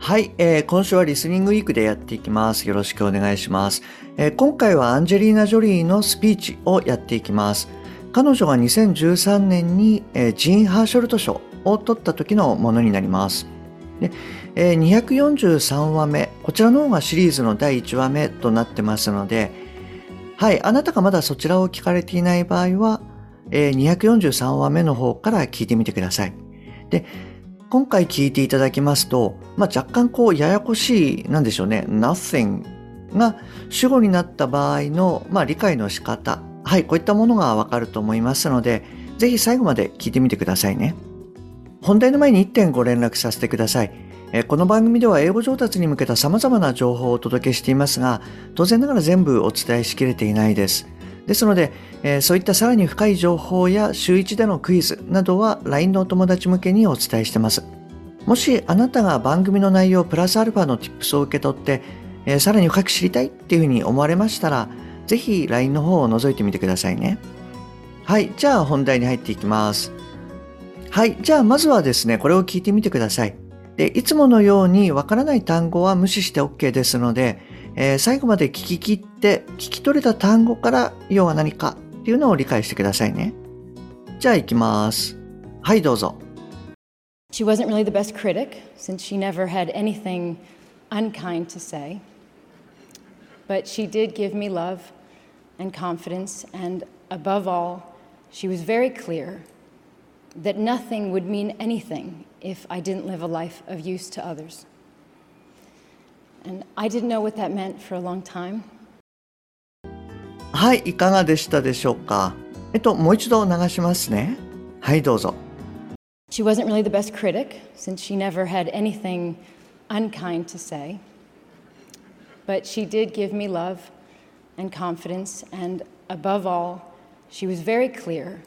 はい、えー、今週はリスニングウィークでやっていきます。よろしくお願いします、えー、今回はアンジェリーナ・ジョリーのスピーチをやっていきます。彼女が2013年に、えー、ジーン・ハーショルト賞を取った時のものになります。でえー、243話目、こちらの方がシリーズの第1話目となってますので、はい、あなたがまだそちらを聞かれていない場合は、えー、243話目の方から聞いてみてください。で、今回聞いていただきますと、まあ、若干こうややこしい、なんでしょうね、nothing が主語になった場合の、まあ、理解の仕方、はい、こういったものがわかると思いますので、ぜひ最後まで聞いてみてくださいね。本題の前に1点ご連絡させてください。えこの番組では英語上達に向けた様々な情報をお届けしていますが、当然ながら全部お伝えしきれていないです。ですので、えー、そういったさらに深い情報や週1でのクイズなどは LINE のお友達向けにお伝えしてます。もしあなたが番組の内容プラスアルファの Tips を受け取って、えー、さらに深く知りたいっていうふうに思われましたら、ぜひ LINE の方を覗いてみてくださいね。はい、じゃあ本題に入っていきます。はい、じゃあまずはですね、これを聞いてみてください。で、いつものようにわからない単語は無視して OK ですので、えー、最後まで聞き切って聞き取れた単語から要は何かっていうのを理解してくださいね。じゃあ行きます。はいどうぞ。She wasn't really the best critic since she never had anything unkind to say. But she did give me love and confidence, and above all, she was very clear that nothing would mean anything if I didn't live a life of use to others. And I didn't know what that meant for a long time. はい、いかがでしたでしょうかえっと、もう一度流しますね。はい、どうぞ。She wasn't really the best critic, since she never had anything unkind to say. But she did give me love and confidence, and above all, she was very clear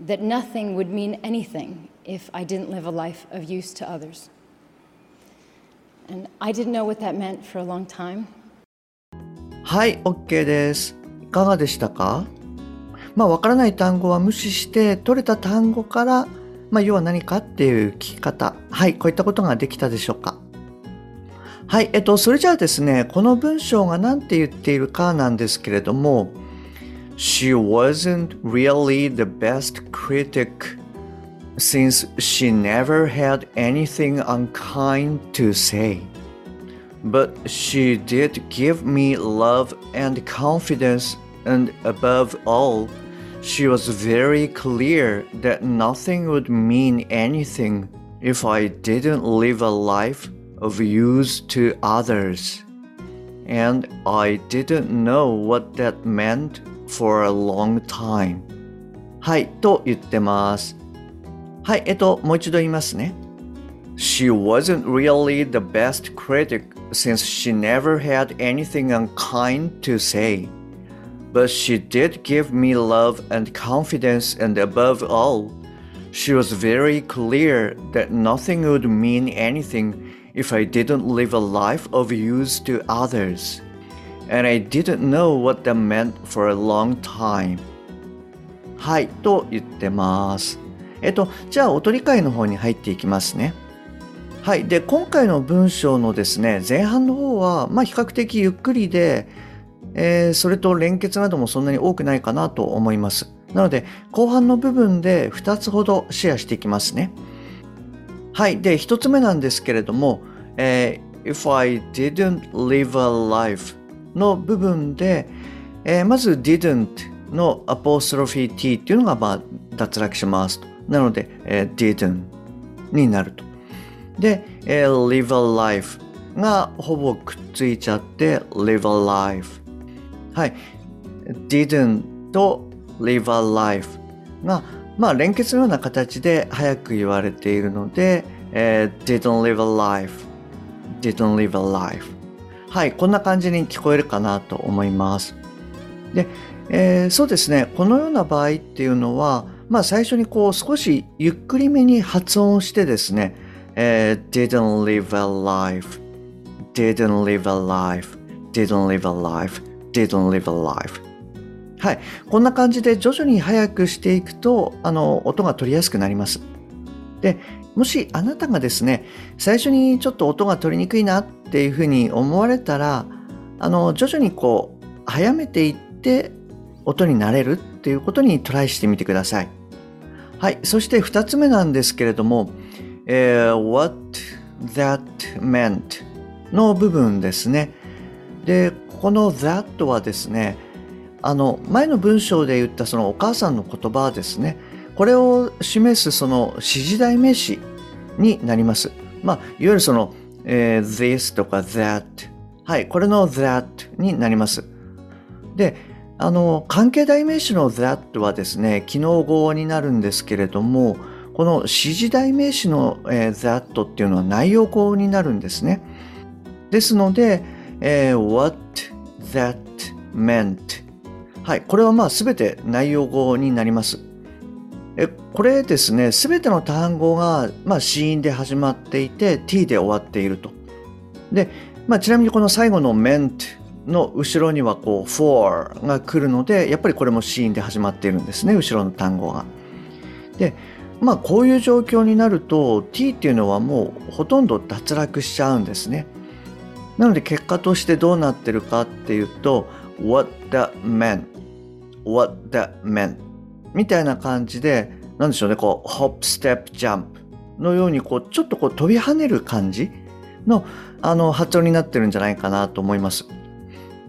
that nothing would mean anything if I didn't live a life of use to others. And I didn't know what that meant for a long time. はい、OK です。いかがでしたか？まあ、わからない単語は無視して、取れた単語から、まあ、要は何かっていう聞き方。はい、こういったことができたでしょうか？はい、えっと、それじゃあですね、この文章が何て言っているかなんですけれども、She wasn't really the best critic since she never had anything unkind to say. But she did give me love and confidence, and above all, she was very clear that nothing would mean anything if I didn't live a life of use to others. And I didn't know what that meant for a long time. はい、と言ってます。 はい、えっと、もう一度言いますね。She wasn't really the best critic since she never had anything unkind to say. But she did give me love and confidence, and above all, she was very clear that nothing would mean anything if I didn't live a life of use to others. And I didn't know what that meant for a long time. はい、と言ってます。 えっと、じゃあ音理解の方に入っていきますね。はい。で、今回の文章のですね、前半の方は、まあ比較的ゆっくりで、えー、それと連結などもそんなに多くないかなと思います。なので、後半の部分で2つほどシェアしていきますね。はい。で、1つ目なんですけれども、えー、If I didn't live a life の部分で、えー、まず didn't のアポストロフィー t っていうのが、まあ、脱落しますと。なので、えー、didn't になると。で、えー、live a life がほぼくっついちゃって live a life はい。didn't と live a life がまあ連結のような形で早く言われているので、えー、didn't live a life didn't live a life はい、こんな感じに聞こえるかなと思います。で、えー、そうですね、このような場合っていうのは、まあ最初にこう少しゆっくりめに発音してですね、えー、didn't live a life, didn't live a life, didn't live a life, didn't live a life はい。こんな感じで徐々に速くしていくと、あの、音が取りやすくなります。で、もしあなたがですね、最初にちょっと音が取りにくいなっていうふうに思われたら、あの、徐々にこう、早めていって音になれるっていうことにトライしてみてください。はい。そして二つ目なんですけれども、えー、what that meant の部分ですね。で、この that はですね、あの前の文章で言ったそのお母さんの言葉ですねこれを示すその指示代名詞になります。まあ、いわゆるその、えー、this とか that はい、これの that になります。で、あの、関係代名詞の that はですね、機能語になるんですけれども、この指示代名詞の、え、that っていうのは内容語になるんですね。ですので、えー、what that meant はい、これはまあ全て内容語になります。えこれですね、全ての単語が、まあ、子音で始まっていて t で終わっていると。で、まあ、ちなみにこの最後の meant の後ろにはこう for が来るので、やっぱりこれも子音で始まっているんですね、後ろの単語が。で、まあこういう状況になると t っていうのはもうほとんど脱落しちゃうんですね。なので結果としてどうなってるかっていうと what that meant what that meant みたいな感じで、なんでしょうね、こう、hop, step, jump のように、こう、ちょっとこう飛び跳ねる感じの、あの、発音になってるんじゃないかなと思います。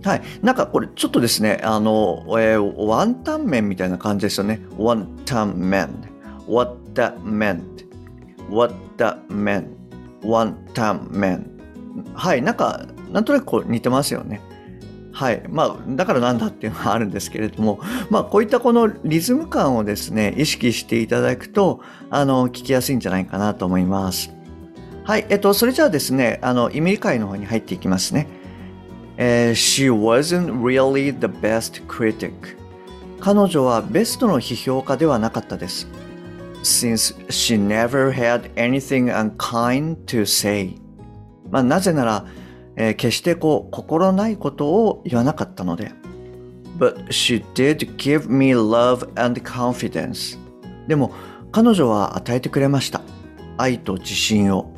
はい。なんかこれちょっとですね、あの、えー、ワンタン麺みたいな感じですよね。ワンタン麺。What that meant. What that meant. ワンタン麺。はい。なんか、なんとなくこう似てますよね。はい。まあ、だからなんだっていうのはあるんですけれども、まあ、こういったこのリズム感をですね、意識していただくと、あの、聞きやすいんじゃないかなと思います。はい。えっと、それじゃあですね、あの、意味理解の方に入っていきますね。えー、She wasn't really the best critic. 彼女はベストの批評家ではなかったです。Since she never had anything unkind to say. まあ、なぜなら、えー、決してこう心ないことを言わなかったので。But she did give me love and confidence. でも彼女は与えてくれました。愛と自信を。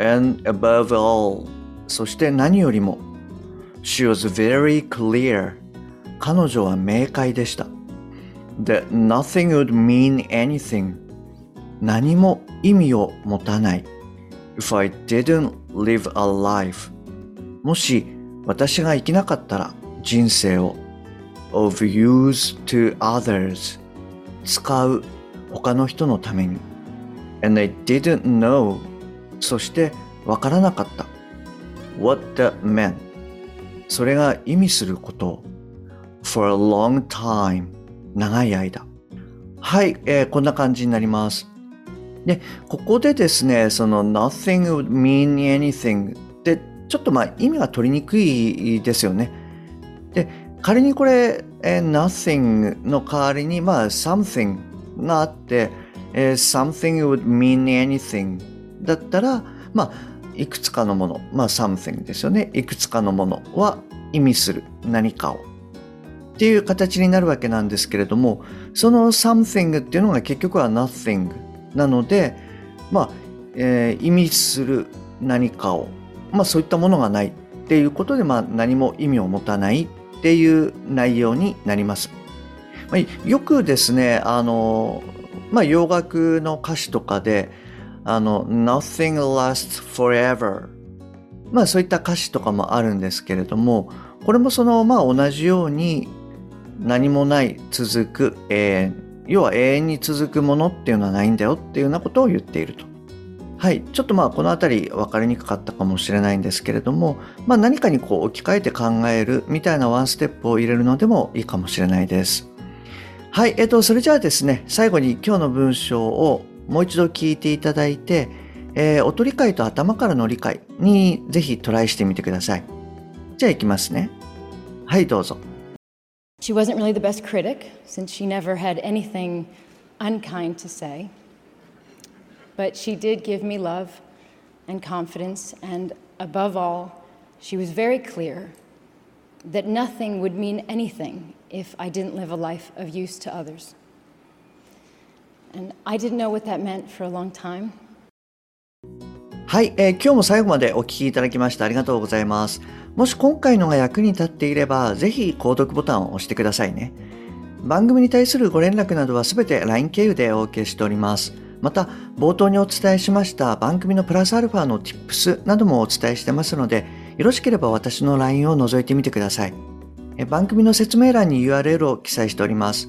And above all, そして何よりも、She was very clear. 彼女は明快でした。That nothing would mean anything. 何も意味を持たない。If I didn't live a life もし私が生きなかったら人生を of use to others 使う他の人のために and I didn't know そしてわからなかった what that meant それが意味すること for a long time 長い間はい、えー、こんな感じになりますでここでですねその nothing would mean anything ってちょっとまあ意味が取りにくいですよね。で、仮にこれ、え nothing の代わりにまあ something があって、え something would mean anything だったら、まあいくつかのもの、まあ something ですよね。いくつかのものは意味する何かを。っていう形になるわけなんですけれども、その something っていうのが結局は nothing なので、まあ、えー、意味する何かをまあ、そういったものがないっていうことで、まあ、何も意味を持たないっていう内容になります。まあ、よくですね、あの、まあ、洋楽の歌詞とかで、あの、nothing lasts forever。まあ、そういった歌詞とかもあるんですけれども、これもその、まあ、同じように何もない続く永遠。要は永遠に続くものっていうのはないんだよっていうようなことを言っていると。はい、ちょっとまあこの辺り分かりにくかったかもしれないんですけれども、まあ、何かにこう置き換えて考えるみたいなワンステップを入れるのでもいいかもしれないです。はい、えっと、それじゃあですね、最後に今日の文章をもう一度聞いていただいて、えー、音理解と頭からの理解にぜひトライしてみてください。じゃあ行きますね。はい、どうぞ。She wasn't really the best critic, since she never had anything unkind to say. But she did give me love and confidence, and above all, she was very clear that nothing would mean anything if I didn't live a life of use to others. And I didn't know what that meant for a long time. はい、えー今日も最後までお聞きいただきましてありがとうございます。もし今回のが役に立っていれば、ぜひ購読ボタンを押してくださいね。番組に対するご連絡などはすべて LINE 経由でお受けしております。また、冒頭にお伝えしました番組のプラスアルファの Tips などもお伝えしてますので、よろしければ私の LINE を覗いてみてください。え番組の説明欄に URL を記載しております。